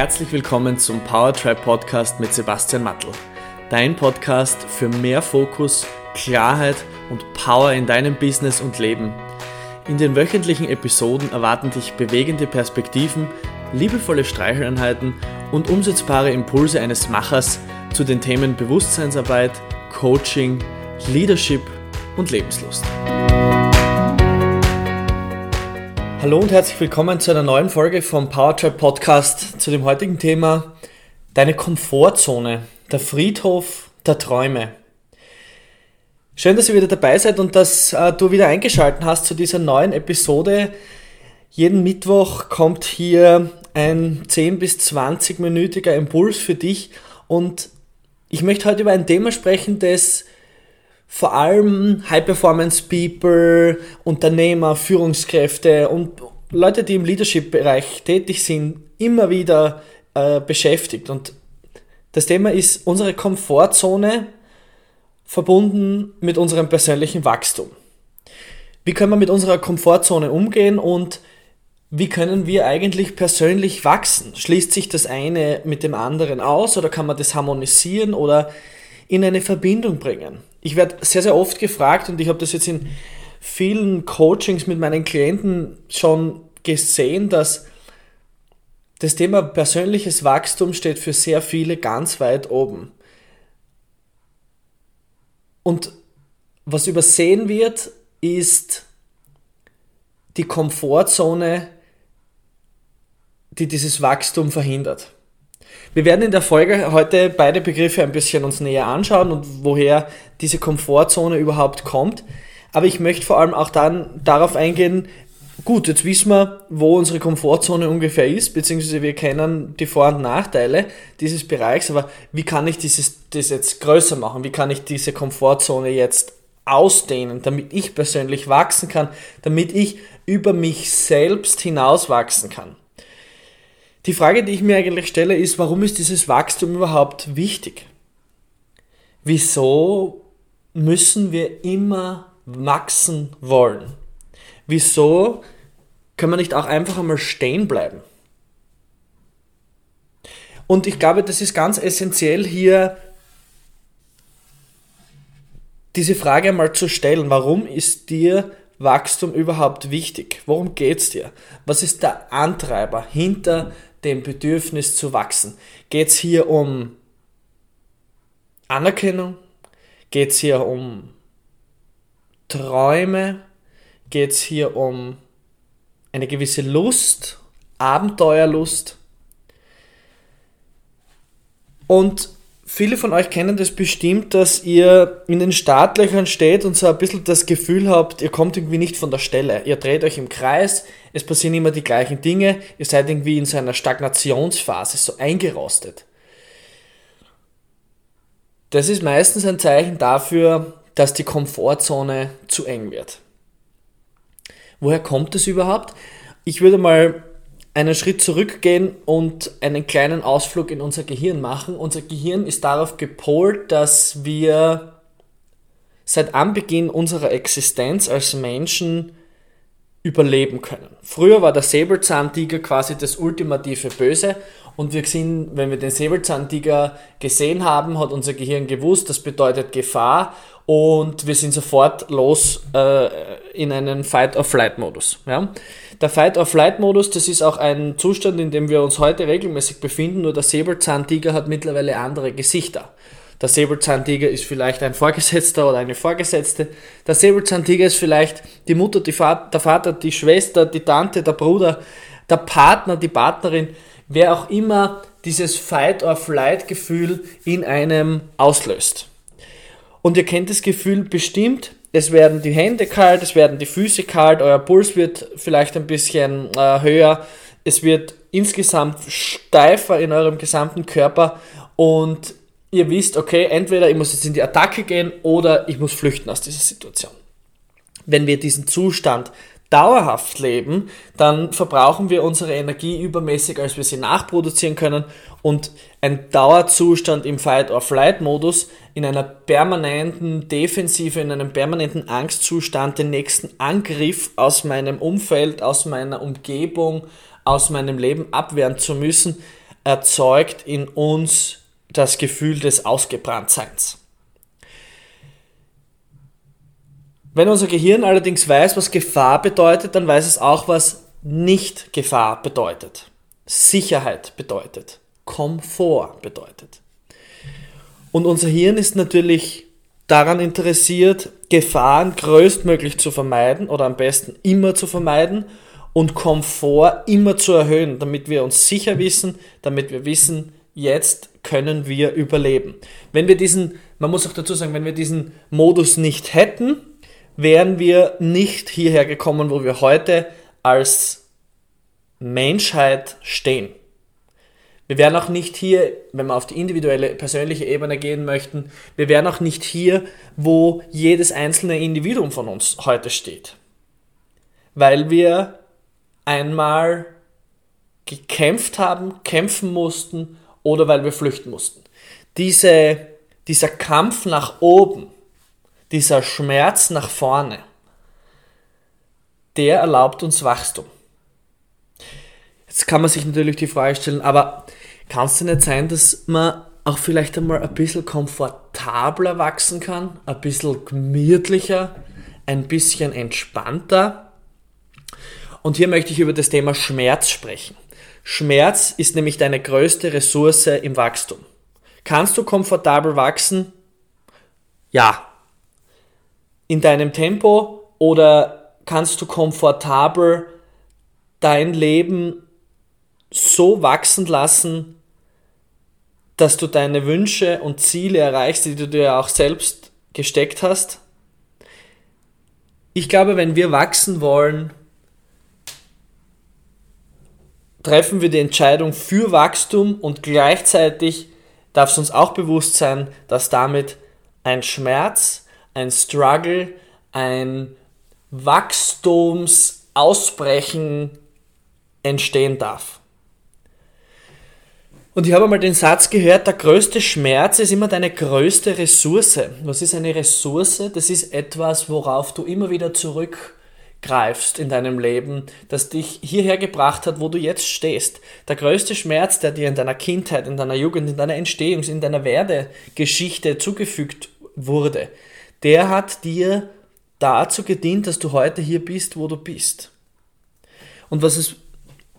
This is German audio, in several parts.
herzlich willkommen zum Powertribe Podcast mit Sebastian Mattel. Dein Podcast für mehr Fokus, Klarheit und Power in deinem Business und Leben. In den wöchentlichen Episoden erwarten dich bewegende Perspektiven, liebevolle Streicheleinheiten und umsetzbare Impulse eines Machers zu den Themen Bewusstseinsarbeit, Coaching, Leadership und Lebenslust. Hallo und herzlich willkommen zu einer neuen Folge vom Powertrap Podcast zu dem heutigen Thema Deine Komfortzone, der Friedhof der Träume. Schön, dass ihr wieder dabei seid und dass äh, du wieder eingeschaltet hast zu dieser neuen Episode. Jeden Mittwoch kommt hier ein 10 bis 20-minütiger Impuls für dich und ich möchte heute über ein Thema sprechen, das vor allem High-Performance-People, Unternehmer, Führungskräfte und Leute, die im Leadership-Bereich tätig sind, immer wieder äh, beschäftigt. Und das Thema ist unsere Komfortzone verbunden mit unserem persönlichen Wachstum. Wie können wir mit unserer Komfortzone umgehen und wie können wir eigentlich persönlich wachsen? Schließt sich das eine mit dem anderen aus oder kann man das harmonisieren oder in eine Verbindung bringen? Ich werde sehr, sehr oft gefragt und ich habe das jetzt in vielen Coachings mit meinen Klienten schon gesehen, dass das Thema persönliches Wachstum steht für sehr viele ganz weit oben. Und was übersehen wird, ist die Komfortzone, die dieses Wachstum verhindert. Wir werden in der Folge heute beide Begriffe ein bisschen uns näher anschauen und woher diese Komfortzone überhaupt kommt. Aber ich möchte vor allem auch dann darauf eingehen, gut, jetzt wissen wir, wo unsere Komfortzone ungefähr ist, beziehungsweise wir kennen die Vor- und Nachteile dieses Bereichs, aber wie kann ich dieses, das jetzt größer machen? Wie kann ich diese Komfortzone jetzt ausdehnen, damit ich persönlich wachsen kann, damit ich über mich selbst hinaus wachsen kann? Die Frage, die ich mir eigentlich stelle, ist, warum ist dieses Wachstum überhaupt wichtig? Wieso müssen wir immer wachsen wollen? Wieso können wir nicht auch einfach einmal stehen bleiben? Und ich glaube, das ist ganz essentiell hier, diese Frage einmal zu stellen. Warum ist dir Wachstum überhaupt wichtig? Worum geht es dir? Was ist der Antreiber hinter dem Bedürfnis zu wachsen. Geht es hier um Anerkennung? Geht es hier um Träume? Geht es hier um eine gewisse Lust, Abenteuerlust? Und viele von euch kennen das bestimmt, dass ihr in den Startlöchern steht und so ein bisschen das Gefühl habt, ihr kommt irgendwie nicht von der Stelle. Ihr dreht euch im Kreis, es passieren immer die gleichen Dinge, ihr seid irgendwie in so einer Stagnationsphase, so eingerostet. Das ist meistens ein Zeichen dafür, dass die Komfortzone zu eng wird. Woher kommt es überhaupt? Ich würde mal einen Schritt zurückgehen und einen kleinen Ausflug in unser Gehirn machen. Unser Gehirn ist darauf gepolt, dass wir seit Anbeginn unserer Existenz als Menschen überleben können. Früher war der Säbelzahntiger quasi das ultimative Böse und wir sind, wenn wir den Säbelzahntiger gesehen haben, hat unser Gehirn gewusst, das bedeutet Gefahr und wir sind sofort los äh, in einen Fight-or-Flight-Modus. Ja? Der Fight-or-Flight-Modus, das ist auch ein Zustand, in dem wir uns heute regelmäßig befinden, nur der Säbelzahntiger hat mittlerweile andere Gesichter. Der Säbelzahntiger ist vielleicht ein Vorgesetzter oder eine Vorgesetzte. Der Säbelzahntiger ist vielleicht die Mutter, die Vater, der Vater, die Schwester, die Tante, der Bruder, der Partner, die Partnerin, wer auch immer dieses Fight-or-Flight-Gefühl in einem auslöst. Und ihr kennt das Gefühl bestimmt, es werden die Hände kalt, es werden die Füße kalt, euer Puls wird vielleicht ein bisschen äh, höher, es wird insgesamt steifer in eurem gesamten Körper und ihr wisst, okay, entweder ich muss jetzt in die Attacke gehen oder ich muss flüchten aus dieser Situation. Wenn wir diesen Zustand dauerhaft leben, dann verbrauchen wir unsere Energie übermäßig, als wir sie nachproduzieren können und ein Dauerzustand im Fight-or-Flight-Modus in einer permanenten Defensive, in einem permanenten Angstzustand den nächsten Angriff aus meinem Umfeld, aus meiner Umgebung, aus meinem Leben abwehren zu müssen, erzeugt in uns das Gefühl des Ausgebranntseins. Wenn unser Gehirn allerdings weiß, was Gefahr bedeutet, dann weiß es auch, was nicht Gefahr bedeutet. Sicherheit bedeutet. Komfort bedeutet. Und unser Hirn ist natürlich daran interessiert, Gefahren größtmöglich zu vermeiden oder am besten immer zu vermeiden und Komfort immer zu erhöhen, damit wir uns sicher wissen, damit wir wissen, jetzt können wir überleben. Wenn wir diesen, man muss auch dazu sagen, wenn wir diesen Modus nicht hätten, wären wir nicht hierher gekommen, wo wir heute als Menschheit stehen. Wir wären auch nicht hier, wenn wir auf die individuelle, persönliche Ebene gehen möchten, wir wären auch nicht hier, wo jedes einzelne Individuum von uns heute steht. Weil wir einmal gekämpft haben, kämpfen mussten oder weil wir flüchten mussten. Diese, dieser Kampf nach oben, dieser Schmerz nach vorne, der erlaubt uns Wachstum. Jetzt kann man sich natürlich die Frage stellen, aber kann es denn nicht sein, dass man auch vielleicht einmal ein bisschen komfortabler wachsen kann, ein bisschen gemütlicher, ein bisschen entspannter? Und hier möchte ich über das Thema Schmerz sprechen. Schmerz ist nämlich deine größte Ressource im Wachstum. Kannst du komfortabel wachsen? Ja. In deinem Tempo oder kannst du komfortabel dein Leben so wachsen lassen, dass du deine Wünsche und Ziele erreichst, die du dir auch selbst gesteckt hast. Ich glaube, wenn wir wachsen wollen, treffen wir die Entscheidung für Wachstum und gleichzeitig darf es uns auch bewusst sein, dass damit ein Schmerz, ein Struggle, ein Wachstumsausbrechen entstehen darf. Und ich habe mal den Satz gehört, der größte Schmerz ist immer deine größte Ressource. Was ist eine Ressource? Das ist etwas, worauf du immer wieder zurückgreifst in deinem Leben, das dich hierher gebracht hat, wo du jetzt stehst. Der größte Schmerz, der dir in deiner Kindheit, in deiner Jugend, in deiner Entstehungs-, in deiner Werdegeschichte zugefügt wurde, der hat dir dazu gedient, dass du heute hier bist, wo du bist. Und was es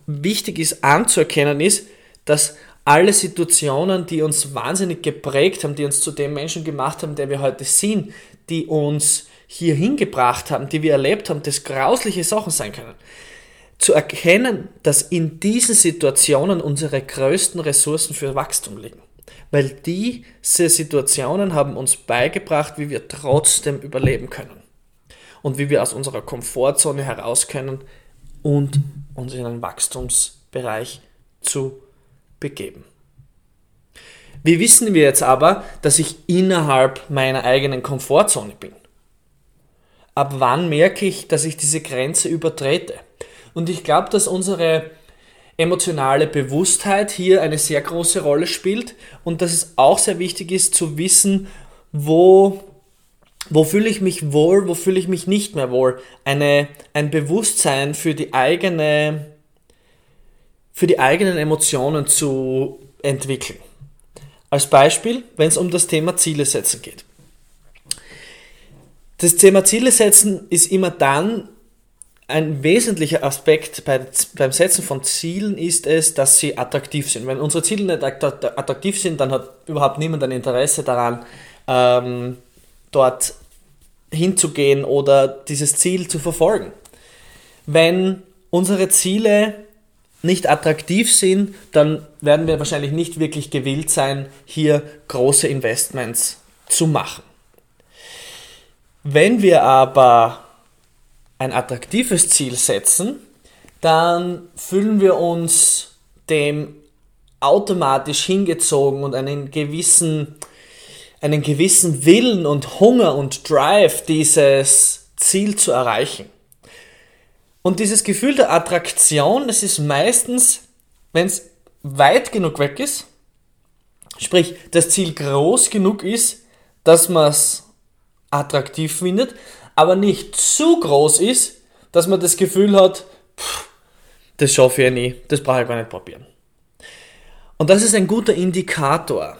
wichtig ist anzuerkennen ist, dass alle Situationen, die uns wahnsinnig geprägt haben, die uns zu dem Menschen gemacht haben, der wir heute sind, die uns hier hingebracht haben, die wir erlebt haben, das grausliche Sachen sein können. Zu erkennen, dass in diesen Situationen unsere größten Ressourcen für Wachstum liegen. Weil diese Situationen haben uns beigebracht, wie wir trotzdem überleben können. Und wie wir aus unserer Komfortzone heraus können und uns in einen Wachstumsbereich zu begeben. Wie wissen wir jetzt aber, dass ich innerhalb meiner eigenen Komfortzone bin? Ab wann merke ich, dass ich diese Grenze übertrete? Und ich glaube, dass unsere emotionale Bewusstheit hier eine sehr große Rolle spielt und dass es auch sehr wichtig ist zu wissen, wo, wo fühle ich mich wohl, wo fühle ich mich nicht mehr wohl. Eine, ein Bewusstsein für die eigene für die eigenen Emotionen zu entwickeln. Als Beispiel, wenn es um das Thema Ziele setzen geht. Das Thema Ziele setzen ist immer dann ein wesentlicher Aspekt bei, beim Setzen von Zielen ist es, dass sie attraktiv sind. Wenn unsere Ziele nicht attraktiv sind, dann hat überhaupt niemand ein Interesse daran, ähm, dort hinzugehen oder dieses Ziel zu verfolgen. Wenn unsere Ziele nicht attraktiv sind, dann werden wir wahrscheinlich nicht wirklich gewillt sein, hier große Investments zu machen. Wenn wir aber ein attraktives Ziel setzen, dann fühlen wir uns dem automatisch hingezogen und einen gewissen, einen gewissen Willen und Hunger und Drive, dieses Ziel zu erreichen. Und dieses Gefühl der Attraktion, das ist meistens, wenn es weit genug weg ist, sprich das Ziel groß genug ist, dass man es attraktiv findet, aber nicht zu groß ist, dass man das Gefühl hat, pff, das schaffe ich ja nie, das brauche ich gar nicht probieren. Und das ist ein guter Indikator.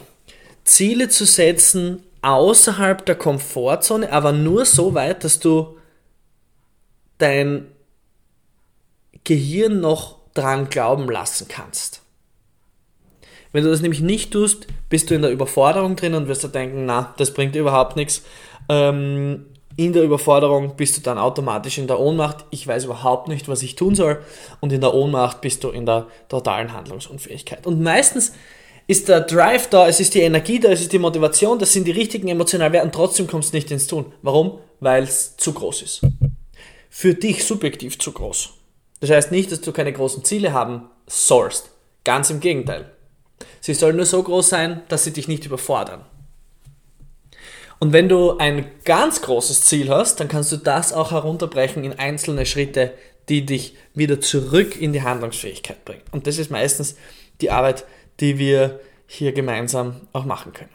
Ziele zu setzen außerhalb der Komfortzone, aber nur so weit, dass du dein Gehirn noch dran glauben lassen kannst. Wenn du das nämlich nicht tust, bist du in der Überforderung drin und wirst du denken, na, das bringt überhaupt nichts. Ähm, in der Überforderung bist du dann automatisch in der Ohnmacht. Ich weiß überhaupt nicht, was ich tun soll. Und in der Ohnmacht bist du in der totalen Handlungsunfähigkeit. Und meistens ist der Drive da, es ist die Energie da, es ist die Motivation, das sind die richtigen emotionalen Werte und trotzdem kommst du nicht ins Tun. Warum? Weil es zu groß ist. Für dich subjektiv zu groß. Das heißt nicht, dass du keine großen Ziele haben sollst. Ganz im Gegenteil. Sie sollen nur so groß sein, dass sie dich nicht überfordern. Und wenn du ein ganz großes Ziel hast, dann kannst du das auch herunterbrechen in einzelne Schritte, die dich wieder zurück in die Handlungsfähigkeit bringen. Und das ist meistens die Arbeit, die wir hier gemeinsam auch machen können.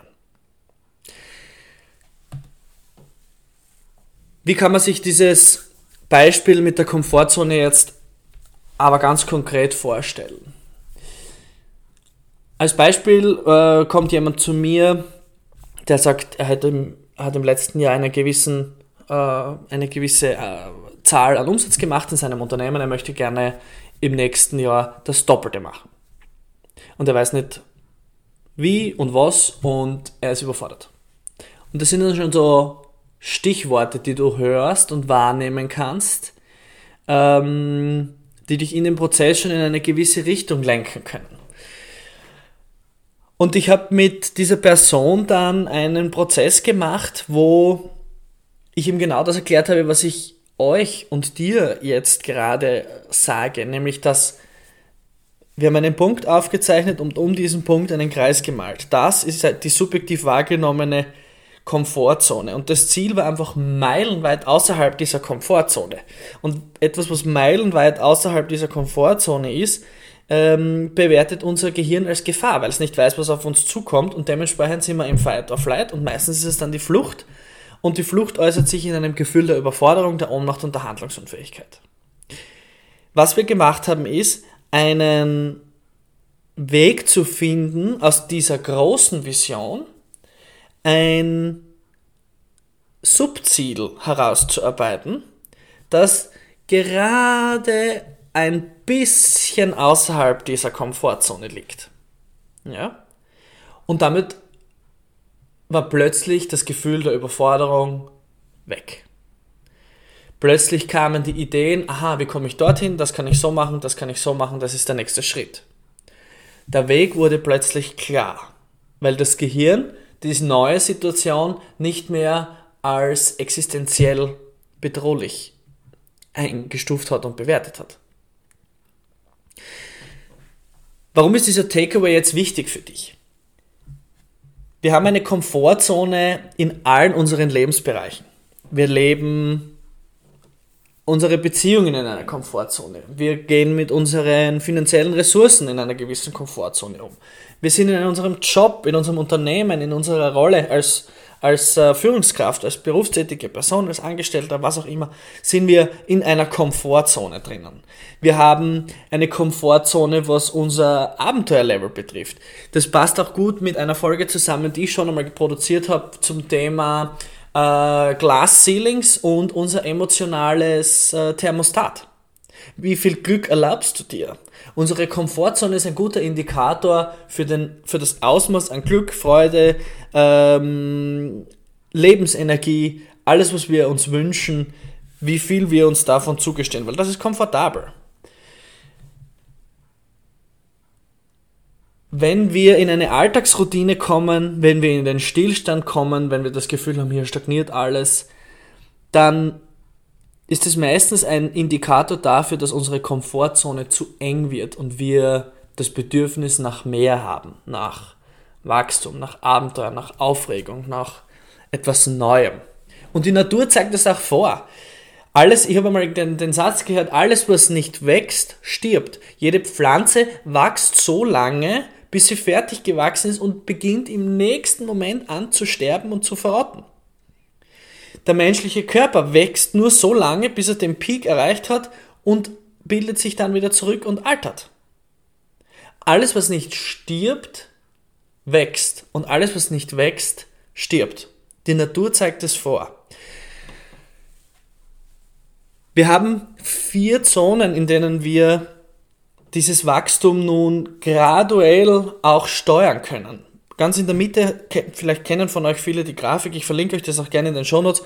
Wie kann man sich dieses Beispiel mit der Komfortzone jetzt aber ganz konkret vorstellen? Als Beispiel äh, kommt jemand zu mir, der sagt, er hat im, hat im letzten Jahr eine, gewissen, äh, eine gewisse äh, Zahl an Umsatz gemacht in seinem Unternehmen. Er möchte gerne im nächsten Jahr das Doppelte machen. Und er weiß nicht wie und was und er ist überfordert. Und das sind dann schon so Stichworte, die du hörst und wahrnehmen kannst, ähm, die dich in dem Prozess schon in eine gewisse Richtung lenken können. Und ich habe mit dieser Person dann einen Prozess gemacht, wo ich ihm genau das erklärt habe, was ich euch und dir jetzt gerade sage, nämlich dass wir haben einen Punkt aufgezeichnet und um diesen Punkt einen Kreis gemalt. Das ist halt die subjektiv wahrgenommene Komfortzone. Und das Ziel war einfach meilenweit außerhalb dieser Komfortzone. Und etwas, was meilenweit außerhalb dieser Komfortzone ist, ähm, bewertet unser Gehirn als Gefahr, weil es nicht weiß, was auf uns zukommt und dementsprechend sind wir im Fight or Flight und meistens ist es dann die Flucht und die Flucht äußert sich in einem Gefühl der Überforderung, der Ohnmacht und der Handlungsunfähigkeit. Was wir gemacht haben ist, einen Weg zu finden aus dieser großen Vision, ein Subziel herauszuarbeiten, das gerade ein bisschen außerhalb dieser Komfortzone liegt. Ja? Und damit war plötzlich das Gefühl der Überforderung weg. Plötzlich kamen die Ideen, aha, wie komme ich dorthin, das kann ich so machen, das kann ich so machen, das ist der nächste Schritt. Der Weg wurde plötzlich klar, weil das Gehirn diese neue Situation nicht mehr als existenziell bedrohlich eingestuft hat und bewertet hat. Warum ist dieser Takeaway jetzt wichtig für dich? Wir haben eine Komfortzone in allen unseren Lebensbereichen. Wir leben unsere Beziehungen in einer Komfortzone. Wir gehen mit unseren finanziellen Ressourcen in einer gewissen Komfortzone um. Wir sind in unserem Job, in unserem Unternehmen, in unserer Rolle als als äh, Führungskraft, als berufstätige Person, als Angestellter, was auch immer, sind wir in einer Komfortzone drinnen. Wir haben eine Komfortzone, was unser Abenteuerlevel betrifft. Das passt auch gut mit einer Folge zusammen, die ich schon einmal produziert habe zum Thema äh, Glass Ceilings und unser emotionales äh, Thermostat. Wie viel Glück erlaubst du dir? Unsere Komfortzone ist ein guter Indikator für, den, für das Ausmaß an Glück, Freude, ähm, Lebensenergie, alles, was wir uns wünschen, wie viel wir uns davon zugestehen, weil das ist komfortabel. Wenn wir in eine Alltagsroutine kommen, wenn wir in den Stillstand kommen, wenn wir das Gefühl haben, hier stagniert alles, dann ist es meistens ein Indikator dafür, dass unsere Komfortzone zu eng wird und wir das Bedürfnis nach mehr haben, nach Wachstum, nach Abenteuer, nach Aufregung, nach etwas Neuem. Und die Natur zeigt das auch vor. Alles, ich habe einmal den, den Satz gehört, alles, was nicht wächst, stirbt. Jede Pflanze wächst so lange, bis sie fertig gewachsen ist und beginnt im nächsten Moment an zu sterben und zu verrotten. Der menschliche Körper wächst nur so lange, bis er den Peak erreicht hat und bildet sich dann wieder zurück und altert. alles, was nicht stirbt, wächst. Und alles, was nicht wächst, stirbt. Die Natur zeigt es vor. Wir haben vier Zonen, in denen wir dieses Wachstum nun graduell auch steuern können. Ganz in der Mitte, vielleicht kennen von euch viele die Grafik, ich verlinke euch das auch gerne in den Shownotes.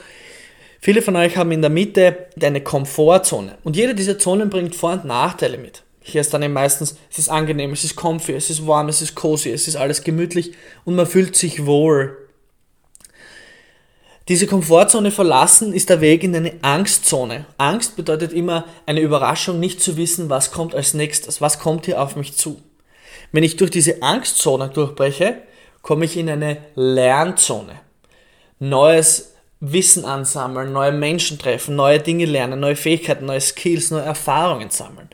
Viele von euch haben in der Mitte eine Komfortzone und jede dieser Zonen bringt Vor- und Nachteile mit. Hier ist dann eben meistens, es ist angenehm, es ist comfy, es ist warm, es ist cozy, es ist alles gemütlich und man fühlt sich wohl. Diese Komfortzone verlassen ist der Weg in eine Angstzone. Angst bedeutet immer eine Überraschung, nicht zu wissen, was kommt als nächstes, was kommt hier auf mich zu. Wenn ich durch diese Angstzone durchbreche, komme ich in eine Lernzone. Neues Wissen ansammeln, neue Menschen treffen, neue Dinge lernen, neue Fähigkeiten, neue Skills, neue Erfahrungen sammeln.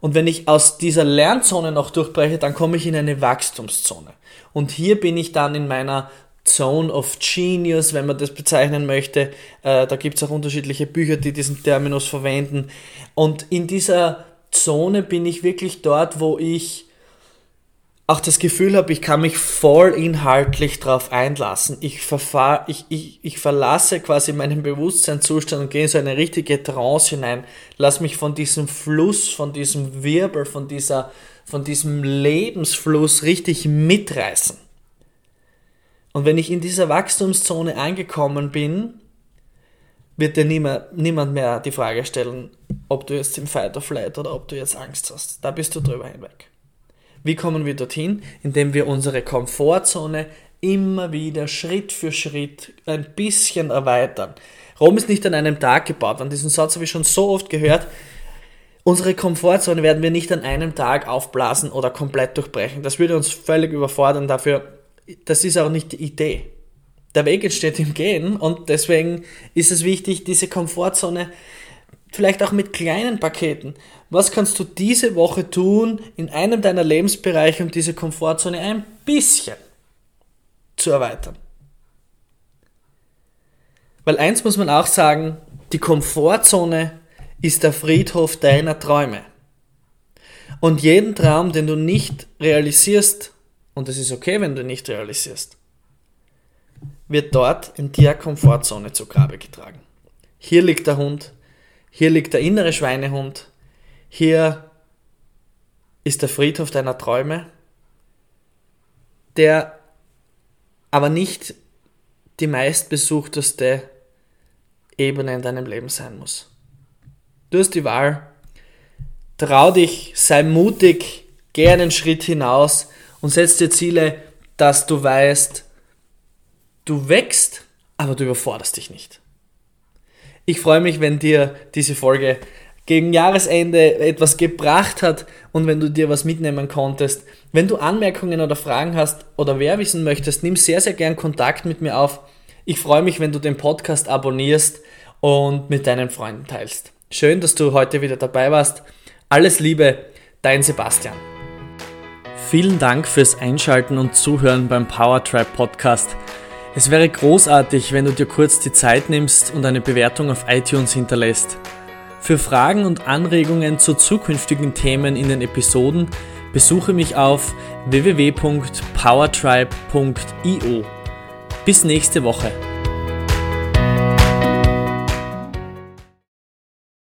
Und wenn ich aus dieser Lernzone noch durchbreche, dann komme ich in eine Wachstumszone. Und hier bin ich dann in meiner Zone of Genius, wenn man das bezeichnen möchte. Äh, da gibt es auch unterschiedliche Bücher, die diesen Terminus verwenden. Und in dieser Zone bin ich wirklich dort, wo ich auch das Gefühl habe, ich kann mich voll inhaltlich darauf einlassen. Ich, verfahr, ich, ich, ich verlasse quasi meinen Bewusstseinszustand und gehe in so eine richtige Trance hinein. Lass mich von diesem Fluss, von diesem Wirbel, von, dieser, von diesem Lebensfluss richtig mitreißen. Und wenn ich in dieser Wachstumszone angekommen bin, wird dir niemand, niemand mehr die Frage stellen, ob du jetzt im Fight or Flight oder ob du jetzt Angst hast. Da bist du drüber hinweg. Wie kommen wir dorthin? Indem wir unsere Komfortzone immer wieder Schritt für Schritt ein bisschen erweitern. Rom ist nicht an einem Tag gebaut. An diesen Satz habe ich schon so oft gehört. Unsere Komfortzone werden wir nicht an einem Tag aufblasen oder komplett durchbrechen. Das würde uns völlig überfordern. Dafür, das ist auch nicht die Idee. Der Weg entsteht im Gehen und deswegen ist es wichtig, diese Komfortzone vielleicht auch mit kleinen Paketen. Was kannst du diese Woche tun in einem deiner Lebensbereiche, um diese Komfortzone ein bisschen zu erweitern? Weil eins muss man auch sagen, die Komfortzone ist der Friedhof deiner Träume. Und jeden Traum, den du nicht realisierst, und es ist okay, wenn du nicht realisierst, wird dort in der Komfortzone zu Grabe getragen. Hier liegt der Hund, hier liegt der innere Schweinehund. Hier ist der Friedhof deiner Träume, der aber nicht die meistbesuchteste Ebene in deinem Leben sein muss. Du hast die Wahl. Trau dich, sei mutig, geh einen Schritt hinaus und setz dir Ziele, dass du weißt, du wächst, aber du überforderst dich nicht. Ich freue mich, wenn dir diese Folge gegen Jahresende etwas gebracht hat und wenn du dir was mitnehmen konntest. Wenn du Anmerkungen oder Fragen hast oder mehr wissen möchtest, nimm sehr, sehr gern Kontakt mit mir auf. Ich freue mich, wenn du den Podcast abonnierst und mit deinen Freunden teilst. Schön, dass du heute wieder dabei warst. Alles Liebe, dein Sebastian. Vielen Dank fürs Einschalten und Zuhören beim Powertribe Podcast. Es wäre großartig, wenn du dir kurz die Zeit nimmst und eine Bewertung auf iTunes hinterlässt. Für Fragen und Anregungen zu zukünftigen Themen in den Episoden besuche mich auf www.powertribe.io. Bis nächste Woche.